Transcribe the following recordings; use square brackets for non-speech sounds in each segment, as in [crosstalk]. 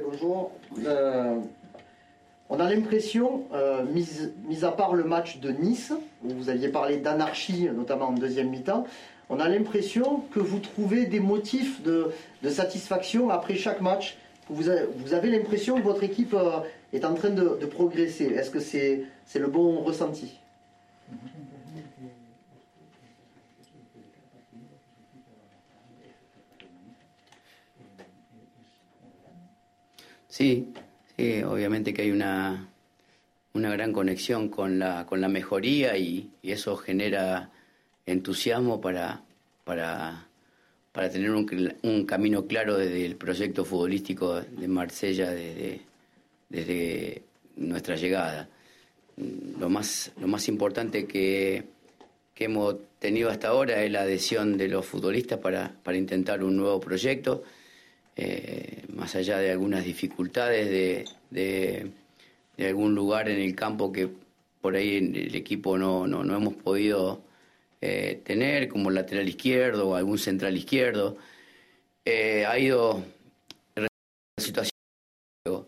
Bonjour. Euh, on a l'impression, euh, mis, à part le match de Nice, où vous aviez parlé d'anarchie, notamment en deuxième mi-temps, on a l'impression que vous trouvez des motifs de, satisfaction après chaque match. Vous avez, l'impression que votre équipe euh, est en train de progresser. Est-ce que c'est le bon ressenti? Sí, sí, obviamente que hay una, una gran conexión con la, con la mejoría y, eso genera entusiasmo para, para, para tener un, un, camino claro desde el proyecto futbolístico de Marsella desde, desde nuestra llegada. Lo más, lo más importante que, que hemos tenido hasta ahora es la adhesión de los futbolistas para, para intentar un nuevo proyecto eh, más allá de algunas dificultades de, de, algún lugar en el campo que por ahí el equipo no, no, no hemos podido eh, tener, como lateral izquierdo o algún central izquierdo. Eh, ha ido la situación,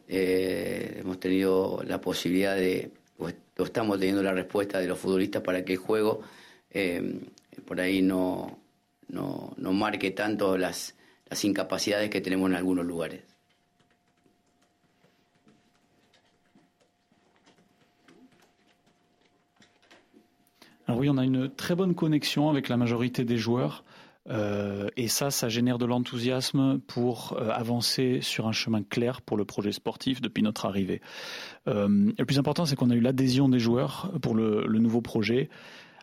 hemos tenido la posibilidad de, o estamos teniendo la respuesta de los futbolistas para que el juego por ahí no, no, no marque tanto las las incapacidades que tenemos en algunos lugares. Alors oui, on a une très bonne connexion avec la majorité des joueurs. Euh, et ça, ça génère de l'enthousiasme pour euh, avancer sur un chemin clair pour le projet sportif depuis notre arrivée. Euh, le plus important, c'est qu'on a eu l'adhésion des joueurs pour le, le, nouveau projet.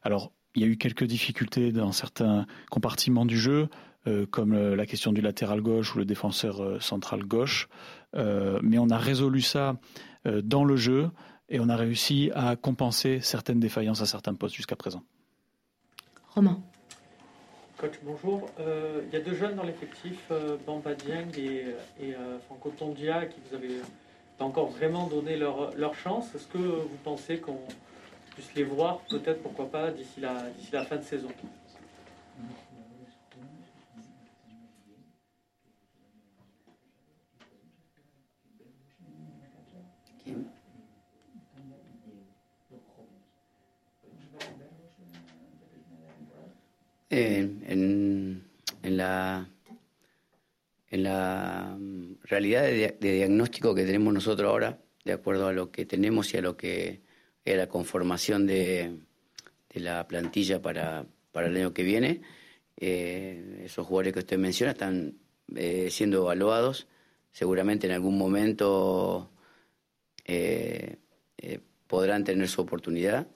Alors, il y a eu quelques difficultés dans certains compartiments du jeu. Euh, comme euh, la question du latéral gauche ou le défenseur euh, central gauche. mais on a résolu ça dans le jeu et on a réussi à compenser certaines défaillances à certains postes jusqu'à présent. Romain. Coach, bonjour. Il y a deux jeunes dans l'effectif, Bamba Dieng et, et Franco Tondia, qui vous avez pas encore vraiment donné leur, leur chance. Est-ce que vous pensez qu'on puisse les voir, peut-être, pourquoi pas, d'ici la, la fin de saison? En, la, en la mm, realidad de, diagnóstico que tenemos nosotros ahora, de acuerdo a lo que tenemos y a lo que es la conformación de, la plantilla para, para, el año que viene, eh, esos jugadores que usted menciona están eh, siendo evaluados. Seguramente en algún momento eh, podrán tener su oportunidad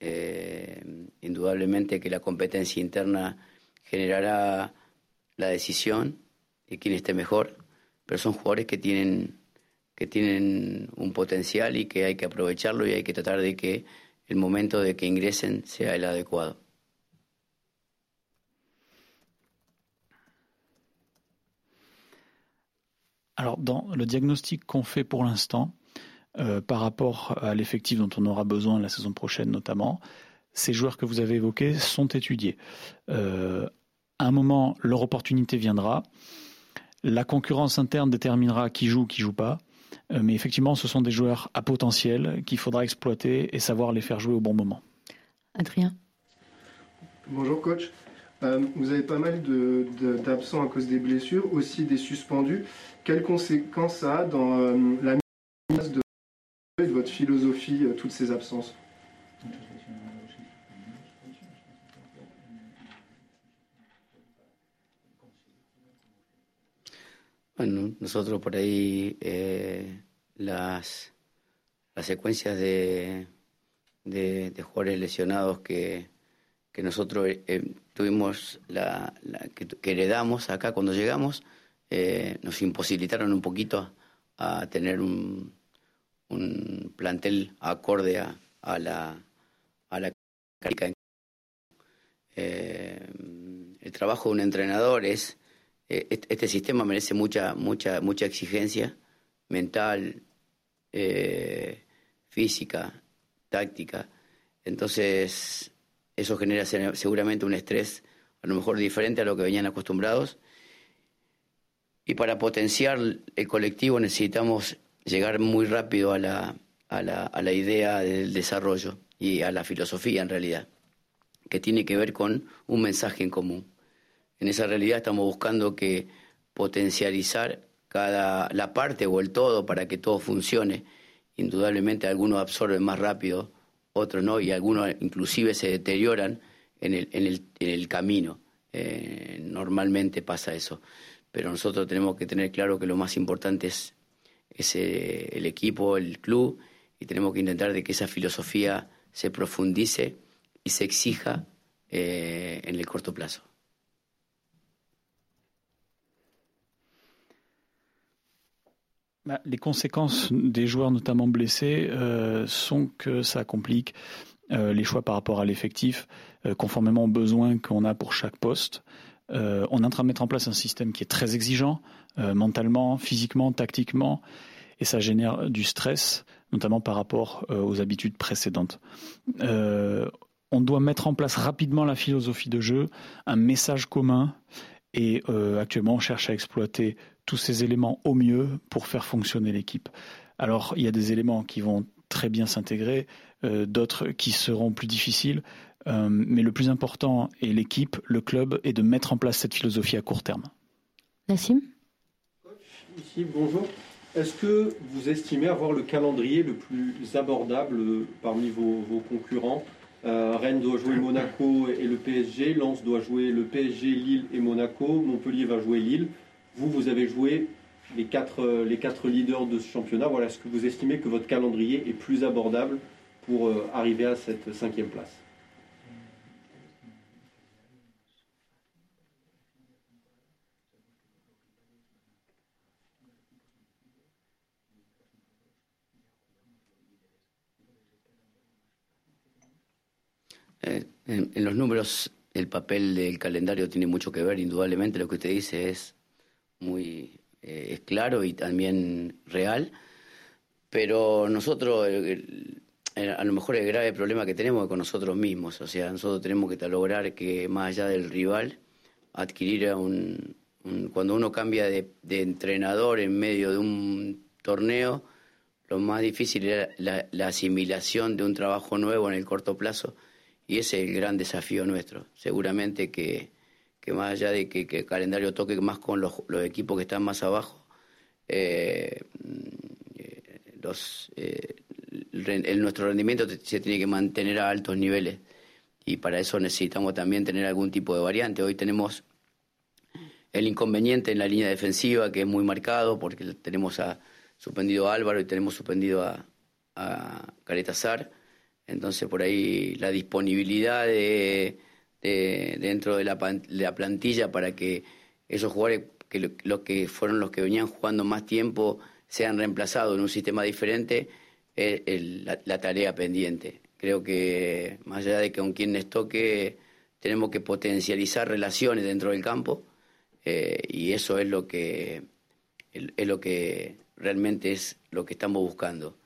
eh, indudablemente que la competencia interna generará la decisión de quién esté mejor, pero son jugadores que tienen, que tienen un potencial y que hay que aprovecharlo y hay que tratar de que el momento de que ingresen sea el adecuado. Alors, dans le diagnostic qu'on fait pour l'instant, Euh, par rapport à l'effectif dont on aura besoin la saison prochaine notamment, ces joueurs que vous avez évoqués sont étudiés. Euh, à un moment, leur opportunité viendra. La concurrence interne déterminera qui joue, qui joue pas. Euh, mais effectivement, ce sont des joueurs à potentiel qu'il faudra exploiter et savoir les faire jouer au bon moment. Adrien. Bonjour coach. vous avez pas mal d'absents à cause des blessures, aussi des suspendus. Quelles conséquences ça a dans la mise de de votre philosophie, euh, toutes ces absences. Bueno, nosotros por ahí eh, las, las secuencias de, de, jugadores lesionados que, que nosotros eh, tuvimos, la, que, heredamos acá cuando llegamos, eh, nos imposibilitaron un poquito a tener un, un plantel acorde a, la a la eh, el trabajo de un entrenador es eh, este sistema merece mucha mucha mucha exigencia mental eh, física táctica. Entonces eso genera seguramente un estrés a lo mejor diferente a lo que venían acostumbrados. Y para potenciar el colectivo necesitamos llegar muy rápido a la, a la, a la idea del desarrollo y a la filosofía en realidad, que tiene que ver con un mensaje en común. En esa realidad estamos buscando que potencializar cada la parte o el todo para que todo funcione. Indudablemente algunos absorben más rápido, otros no, y algunos inclusive se deterioran en el, en el, en el camino. Eh, normalmente pasa eso. Pero nosotros tenemos que tener claro que lo más importante es, es el equipo, el club, y tenemos que intentar de que esa filosofía se profundice y se exija eh, en el corto plazo. Bah, les conséquences des joueurs notamment blessés euh, sont que ça complique euh, les choix par rapport à l'effectif, euh, conformément aux besoins qu'on a pour chaque poste. Euh, on est en train de mettre en place un système qui est très exigeant, euh, mentalement, physiquement, tactiquement, et ça génère du stress, notamment par rapport euh, aux habitudes précédentes. on doit mettre en place rapidement la philosophie de jeu, un message commun, et actuellement on cherche à exploiter tous ces éléments au mieux pour faire fonctionner l'équipe. Alors il y a des éléments qui vont très bien s'intégrer, d'autres qui seront plus difficiles. Euh, mais le plus important est l'équipe, le club, et de mettre en place cette philosophie à court terme. Nassim? Ici, bonjour. Est-ce que vous estimez avoir le calendrier le plus abordable parmi vos, concurrents? Euh, Rennes doit jouer Monaco et le PSG, Lens doit jouer le PSG, Lille et Monaco, Montpellier va jouer Lille. Vous, vous avez joué les quatre, les quatre leaders de ce championnat. Voilà, est-ce que vous estimez que votre calendrier est plus abordable pour euh, arriver à cette cinquième place? En, los números, el papel del calendario tiene mucho que ver, indudablemente. Lo que usted dice es muy eh, claro y también real, pero nosotros, a lo mejor el grave problema que tenemos es con nosotros mismos, o sea, nosotros tenemos que lograr que más allá del rival, adquirir un, cuando uno cambia de, entrenador en medio de un torneo, lo más difícil es la asimilación de un trabajo nuevo en el corto plazo y ese es el gran desafío nuestro. Seguramente que, más allá de que, el calendario toque más con los, equipos que están más abajo, eh, los, eh, nuestro rendimiento se tiene que mantener a altos niveles y para eso necesitamos también tener algún tipo de variante. Hoy tenemos el inconveniente en la línea defensiva que es muy marcado porque tenemos a suspendido a Álvaro y tenemos suspendido a, a Caretazar entonces por ahí la disponibilidad de, dentro de la, plantilla para que esos jugadores, que los que fueron los que venían jugando más tiempo, sean reemplazados en un sistema diferente, es la, tarea pendiente. Creo que más allá de que con quien les toque, tenemos que potencializar relaciones dentro del campo eh, y eso es lo que es lo que realmente es lo que estamos buscando.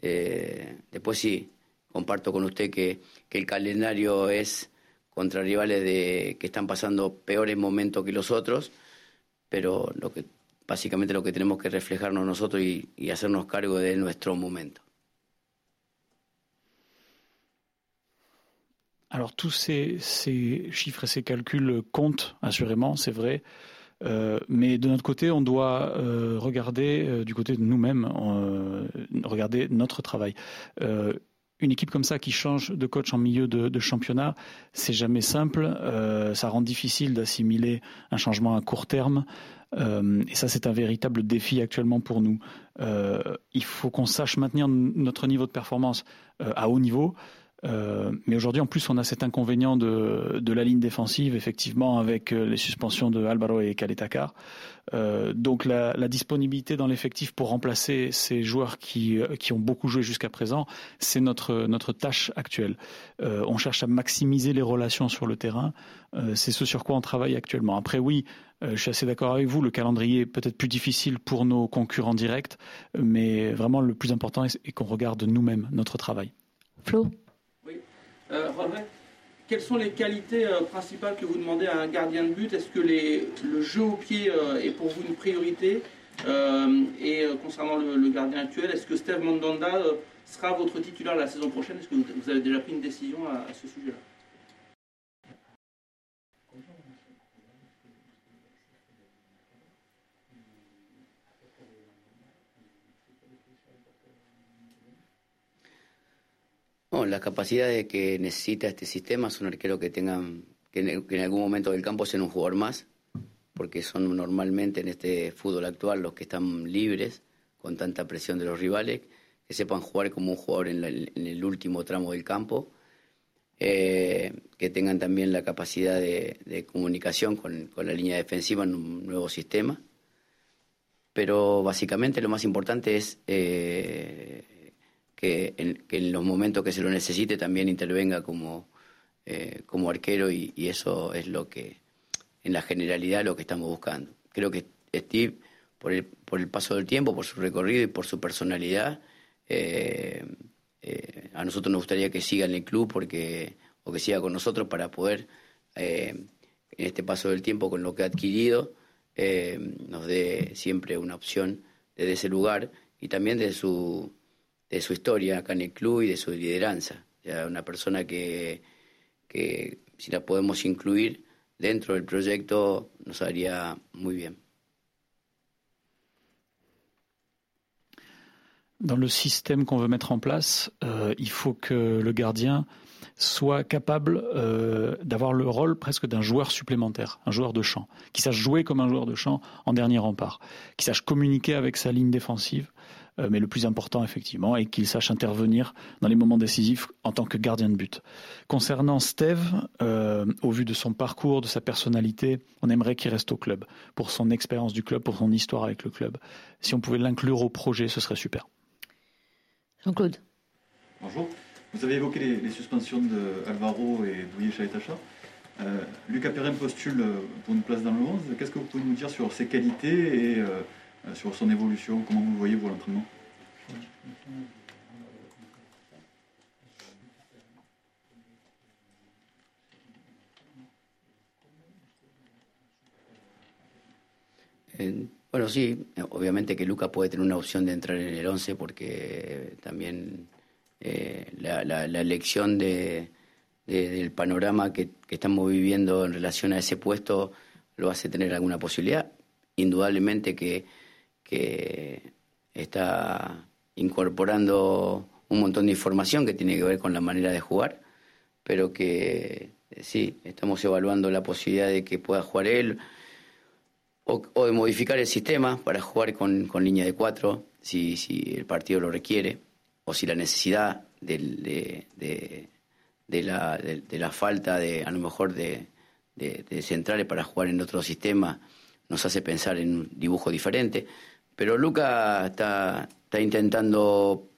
Eh, después sí, comparto con usted que, que el calendario es contra rivales de, que están pasando peores momentos que los otros, pero lo que, básicamente lo que tenemos que reflejarnos nosotros y, y hacernos cargo de nuestro momento. Alors tous ces, chiffres et ces calculs comptent assurément, c'est vrai, euh, mais de notre côté, on doit euh, regarder euh, du côté de nous-mêmes, euh, regarder notre travail. Une équipe comme ça qui change de coach en milieu de, championnat, c'est jamais simple. Euh, ça rend difficile d'assimiler un changement à court terme. Euh, et ça, c'est un véritable défi actuellement pour nous. Euh, il faut qu'on sache maintenir notre niveau de performance à haut niveau. Euh, mais aujourd'hui, en plus, on a cet inconvénient de, la ligne défensive, effectivement, avec euh, les suspensions de Alvaro et Kaletakar. Euh, donc la, disponibilité dans l'effectif pour remplacer ces joueurs qui, ont beaucoup joué jusqu'à présent, c'est notre, tâche actuelle. On cherche à maximiser les relations sur le terrain. c'est ce sur quoi on travaille actuellement. Après, oui, je suis assez d'accord avec vous, le calendrier est peut-être plus difficile pour nos concurrents directs, mais vraiment le plus important est qu'on regarde nous-mêmes notre travail. Flo? Euh, quelles sont les qualités principales que vous demandez à un gardien de but? Est-ce que le jeu au pied est pour vous une priorité? Et concernant le, gardien actuel, est-ce que Steve Mandanda sera votre titulaire la saison prochaine? Est-ce que vous avez déjà pris une décision à ce sujet-là? Las capacidades que necesita este sistema son arqueros que tengan, que en, algún momento del campo sean un jugador más, porque son normalmente en este fútbol actual los que están libres con tanta presión de los rivales, que sepan jugar como un jugador en, el último tramo del campo, eh, que tengan también la capacidad de, comunicación con, la línea defensiva en un nuevo sistema. Pero básicamente lo más importante es eh, que en, los momentos que se lo necesite también intervenga como, eh, como arquero y, eso es lo que, en la generalidad, lo que estamos buscando. Creo que Steve, por el, por el paso del tiempo, por su recorrido y por su personalidad, eh, eh, a nosotros nos gustaría que siga en el club porque, o que siga con nosotros para poder, en este paso del tiempo, con lo que ha adquirido, nos dé siempre una opción desde ese lugar y también de su de su historia acá en el club y de su lideranza. Ya una persona que, que si la podemos incluir dentro del proyecto nos haría muy bien. Dans le système qu'on veut mettre en place, euh, il faut que le gardien soit capable euh, d'avoir le rôle presque d'un joueur supplémentaire, un joueur de champ, qui sache jouer comme un joueur de champ en dernier rempart, qui sache communiquer avec sa ligne défensive, mais le plus important effectivement est qu'il sache intervenir dans les moments décisifs en tant que gardien de but. Concernant Steve, euh, au vu de son parcours, de sa personnalité, on aimerait qu'il reste au club, pour son expérience du club, pour son histoire avec le club. Si on pouvait l'inclure au projet, ce serait super. Jean-Claude. Bonjour. Vous avez évoqué les, suspensions de Alvaro et Douillet Chaitacha. Euh, Lucas Perrin postule pour une place dans le 11. Qu'est-ce que vous pouvez nous dire sur ses qualités et euh, sur son évolution Comment vous voyez, l'entraînement bueno, sí, obviamente que Lucas puede tener una opción de entrar en el 11 porque también eh, la, la, elección de, del panorama que, estamos viviendo en relación a ese puesto lo hace tener alguna posibilidad. Indudablemente que, que está incorporando un montón de información que tiene que ver con la manera de jugar, pero que sí, estamos evaluando la posibilidad de que pueda jugar él o, de modificar el sistema para jugar con, con línea de cuatro, si, si el partido lo requiere o si la necesidad de, de, la, de, la, falta de, a lo mejor, de, centrales para jugar en otro sistema nos hace pensar en un dibujo diferente. Pero Luca está, está intentando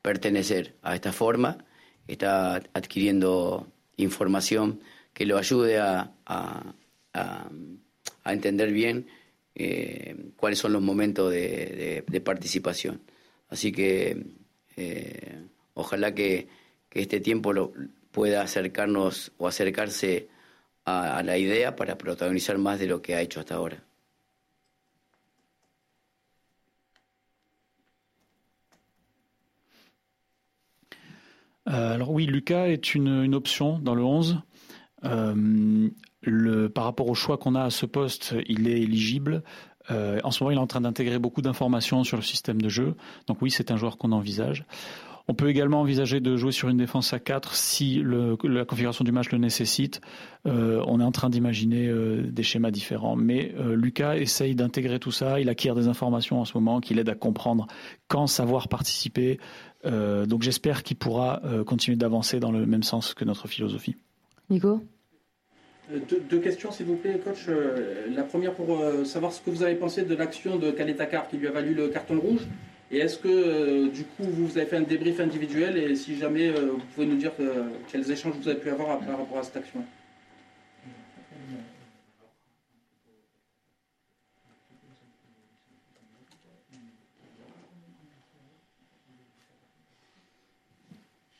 pertenecer a esta forma, está adquiriendo información que lo ayude a, a, a, entender bien eh, cuáles son los momentos de, de participación. Así que eh, ojalá que, este tiempo lo, pueda acercarnos o acercarse a, la idea para protagonizar más de lo que ha hecho hasta ahora. Euh, alors oui, Lucas est une, option dans le 11. Euh, par rapport au choix qu'on a à ce poste, il est éligible. Euh, en ce moment, il est en train d'intégrer beaucoup d'informations sur le système de jeu. Donc oui, c'est un joueur qu'on envisage. On peut également envisager de jouer sur une défense à 4 si la configuration du match le nécessite. Euh, on est en train d'imaginer euh, des schémas différents. Mais Lucas essaye d'intégrer tout ça. Il acquiert des informations en ce moment qui l'aident à comprendre quand savoir participer. donc j'espère qu'il pourra continuer d'avancer dans le même sens que notre philosophie. Nico? Euh, deux, questions, s'il vous plaît, coach. Euh, la première pour euh, savoir ce que vous avez pensé de l'action de Kanetakar qui lui a valu le carton rouge. Et est-ce que, du coup, vous avez fait un débrief individuel et si jamais, vous pouvez nous dire quels échanges vous avez pu avoir par rapport à cette action?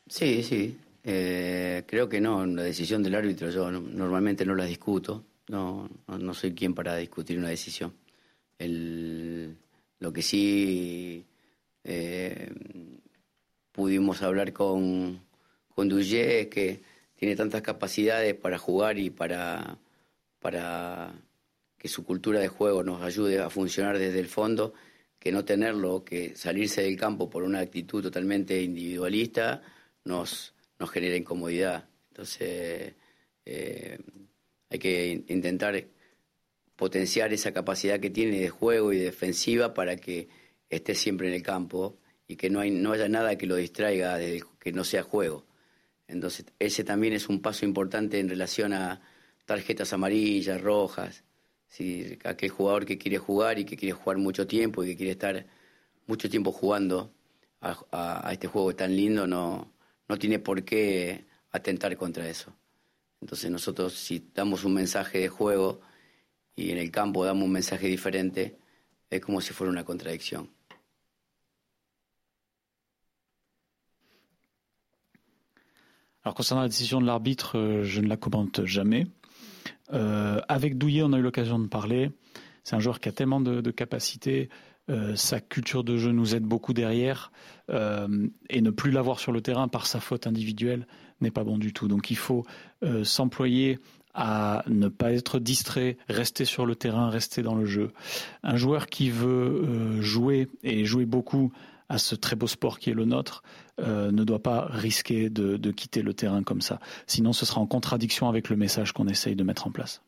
Sí, sí. Eh, creo que no, la decisión del árbitro yo normalmente no la discuto, no, no, soy quien para discutir una decisión. El, lo que sí eh, pudimos hablar con, con es que tiene tantas capacidades para jugar y para, para que su cultura de juego nos ayude a funcionar desde el fondo, que no tenerlo, que salirse del campo por una actitud totalmente individualista nos, nos genera incomodidad. Entonces, eh, hay que intentar potenciar esa capacidad que tiene de juego y defensiva para que esté siempre en el campo y que no, hay, no haya nada que lo distraiga de que no sea juego. Entonces, ese también es un paso importante en relación a tarjetas amarillas, rojas. Si aquel jugador que quiere jugar y que quiere jugar mucho tiempo y que quiere estar mucho tiempo jugando a, este juego tan lindo, no, no tiene por qué atentar contra eso. Entonces nosotros si damos un mensaje de juego y en el campo damos un mensaje diferente, es como si fuera una contradicción. Alors concernant la décision de l'arbitre, euh, je ne la commente jamais. Euh, avec Douillet, on a eu l'occasion de parler. C'est un joueur qui a tellement de, capacités. Euh, sa culture de jeu nous aide beaucoup derrière. Et ne plus l'avoir sur le terrain par sa faute individuelle n'est pas bon du tout. Donc il faut s'employer à ne pas être distrait, rester sur le terrain, rester dans le jeu. Un joueur qui veut jouer et jouer beaucoup à ce très beau sport qui est le nôtre ne doit pas risquer de, quitter le terrain comme ça. Sinon, ce sera en contradiction avec le message qu'on essaye de mettre en place.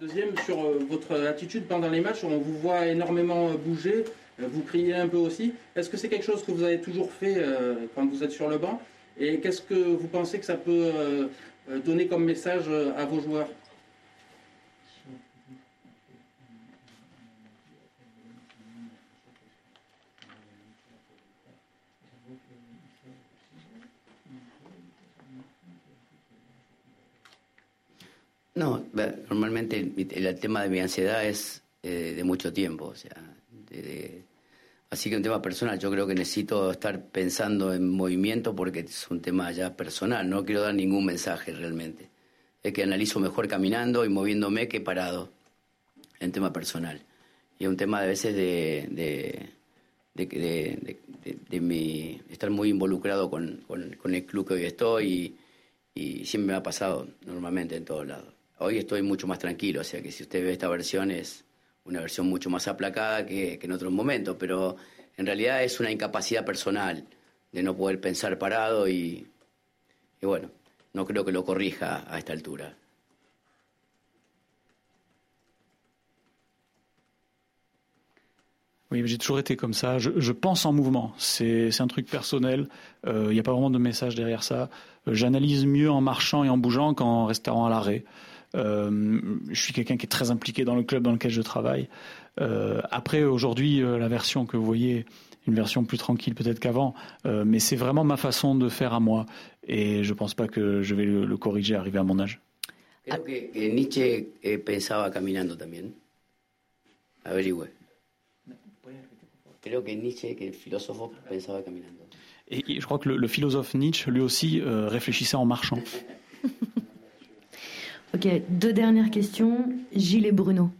Deuxième, sur euh, votre attitude pendant les matchs, on vous voit énormément euh, bouger, euh, vous criez un peu aussi. Est-ce que c'est quelque chose que vous avez toujours fait quand vous êtes sur le banc? Et qu'est-ce que vous pensez que ça peut donner comme message à vos joueurs? No, normalmente el, tema de mi ansiedad es eh, de mucho tiempo, o sea, así que un tema personal, yo creo que necesito estar pensando en movimiento porque es un tema ya personal, no quiero dar ningún mensaje realmente. Es que analizo mejor caminando y moviéndome que parado, en tema personal. Y es un tema a veces de, de, de, de, mi, estar muy involucrado con, con, el club que hoy estoy y siempre me ha pasado normalmente en todos lados. Hoy estoy mucho más tranquilo, o sea que si usted ve esta versión es una versión mucho más aplacada que, en otros momentos, pero en realidad es una incapacidad personal de no poder pensar parado y, bueno, no creo que lo corrija a esta altura. Oui, j'ai toujours été comme ça. Je, pense en mouvement. C'est un truc personnel. Il euh, n'y a pas vraiment de message derrière ça. Euh, j'analyse mieux en marchant et en bougeant qu'en restant à l'arrêt. Euh, je suis quelqu'un qui est très impliqué dans le club dans lequel je travaille. Euh, après, aujourd'hui, euh, la version que vous voyez, une version plus tranquille peut-être qu'avant, mais c'est vraiment ma façon de faire à moi. Et je ne pense pas que je vais le, corriger arrivé à mon âge. Creo que, que Nietzsche eh, pensaba caminando también. Averigüe. Creo que Nietzsche, que el filósofo, pensaba caminando. Et, je crois que le, le philosophe Nietzsche, lui aussi, euh, réfléchissait en marchant. [laughs] Ok, deux dernières questions. Gilles et Bruno.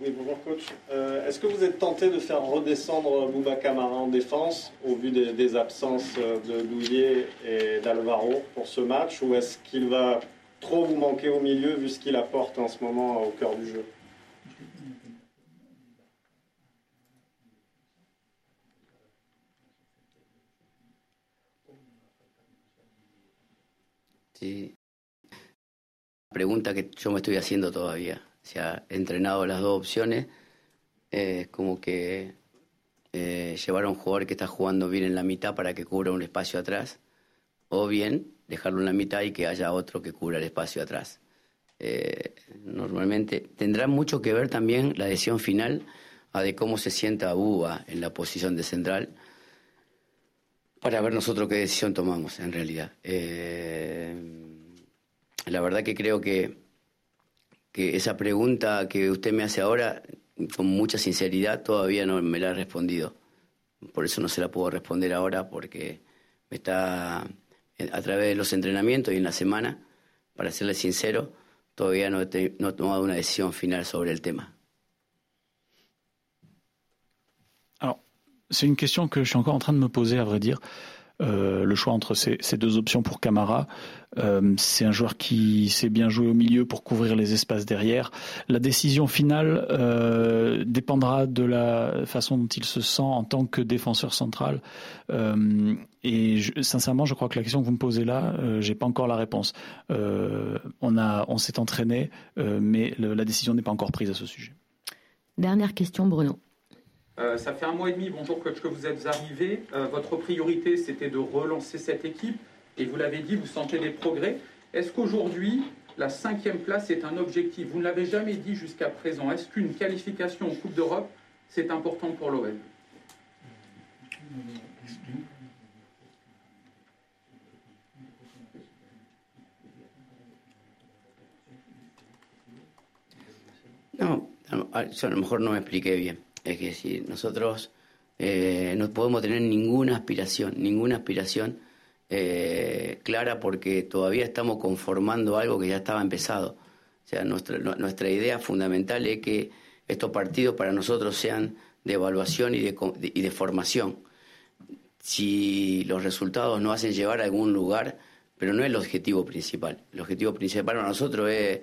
Oui, bonjour coach. Euh, est-ce que vous êtes tenté de faire redescendre Bouba Camara en défense au vu des, absences de Douillet et d'Alvaro pour ce match ou est-ce qu'il va trop vous manquer au milieu vu ce qu'il apporte en ce moment au cœur du jeu? Pregunta que yo me estoy haciendo todavía. Se ha entrenado las dos opciones, es como que eh, llevar a un jugador que está jugando bien en la mitad para que cubra un espacio atrás, o bien dejarlo en la mitad y que haya otro que cubra el espacio atrás. Eh, normalmente tendrá mucho que ver también la decisión final a de cómo se sienta Uba en la posición de central para ver nosotros qué decisión tomamos en realidad. Eh, la verdad que creo que, que esa pregunta que usted me hace ahora, con mucha sinceridad, todavía no me la ha respondido. Por eso no se la puedo responder ahora, porque está a través de los entrenamientos y en la semana, para serle sincero, todavía no he, no he tomado una decisión final sobre el tema. Alors, c'est une question que je suis encore en train de me poser, à vrai dire. Euh, le choix entre ces, deux options pour Camara. Euh, c'est un joueur qui s'est bien joué au milieu pour couvrir les espaces derrière. La décision finale euh, dépendra de la façon dont il se sent en tant que défenseur central. Et sincèrement, je crois que la question que vous me posez là, j'ai pas encore la réponse. on a, on s'est entraîné, mais la décision n'est pas encore prise à ce sujet. Dernière question, Bruno. Euh, ça fait un mois et demi, bonjour coach, que vous êtes arrivé. Euh, votre priorité, c'était de relancer cette équipe. Et vous l'avez dit, vous sentez des progrès. Est-ce qu'aujourd'hui, la cinquième place est un objectif? Vous ne l'avez jamais dit jusqu'à présent. Est-ce qu'une qualification en Coupe d'Europe, c'est important pour l'OL Non, a lo mejor no expliqué bien. Es si nosotros eh, no podemos tener ninguna aspiración, ninguna aspiración eh, clara porque todavía estamos conformando algo que ya estaba empezado. O sea, nuestra, nuestra idea fundamental es que estos partidos para nosotros sean de evaluación y de, y de formación. Si los resultados no hacen llevar a algún lugar, pero no es el objetivo principal. El objetivo principal para nosotros es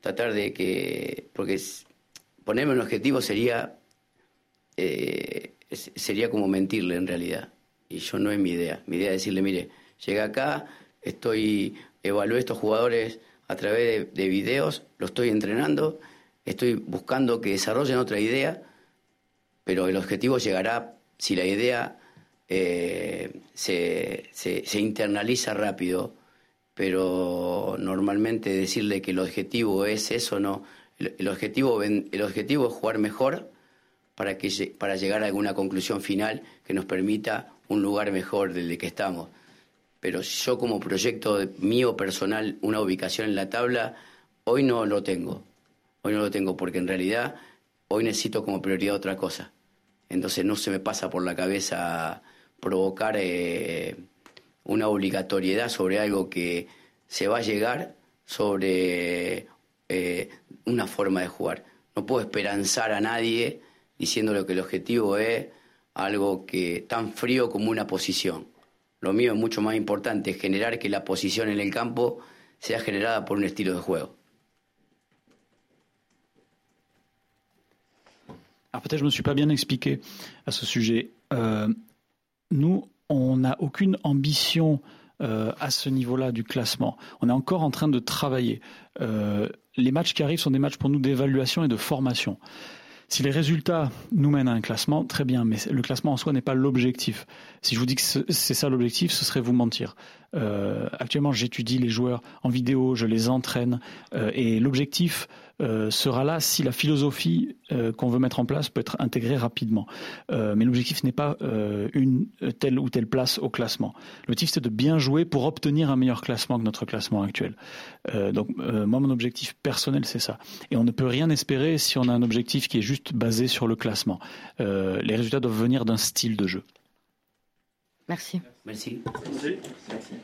tratar de que, porque ponerme un objetivo sería eh, sería como mentirle en realidad. Y yo no es mi idea. Mi idea es decirle, mire, llega acá, estoy, evalué estos jugadores a través de, videos, lo estoy entrenando, estoy buscando que desarrollen otra idea, pero el objetivo llegará si la idea eh, se, se, internaliza rápido, pero normalmente decirle que el objetivo es eso, no. El, objetivo, el objetivo es jugar mejor para, que, para llegar a alguna conclusión final que nos permita un lugar mejor del que estamos. Pero yo como proyecto mío personal, una ubicación en la tabla, hoy no lo tengo. Hoy no lo tengo porque en realidad hoy necesito como prioridad otra cosa. Entonces no se me pasa por la cabeza provocar eh, una obligatoriedad sobre algo que se va a llegar sobre eh, una forma de jugar. No puedo esperanzar a nadie diciéndole que el objetivo es algo que tan frío como una posición. Lo mío es mucho más importante, es generar que la posición en el campo sea generada por un estilo de juego. Alors peut-être je ne me suis pas bien expliqué à ce sujet. Euh, nous, on n'a aucune ambition euh, à ce niveau-là du classement. On est encore en train de travailler. Euh, les matchs qui arrivent sont des matchs pour nous d'évaluation et de formation. Si les résultats nous mènent à un classement, très bien, mais le classement en soi n'est pas l'objectif. Si je vous dis que c'est ça l'objectif, ce serait vous mentir. Euh, actuellement, j'étudie les joueurs en vidéo, je les entraîne, euh, et l'objectif euh, sera là si la philosophie euh, qu'on veut mettre en place peut être intégrée rapidement. Euh, mais l'objectif n'est pas euh, une telle ou telle place au classement. L'objectif, c'est de bien jouer pour obtenir un meilleur classement que notre classement actuel. donc, moi, mon objectif personnel, c'est ça. Et on ne peut rien espérer si on a un objectif qui est juste basé sur le classement. les résultats doivent venir d'un style de jeu. Merci. Merci. Merci.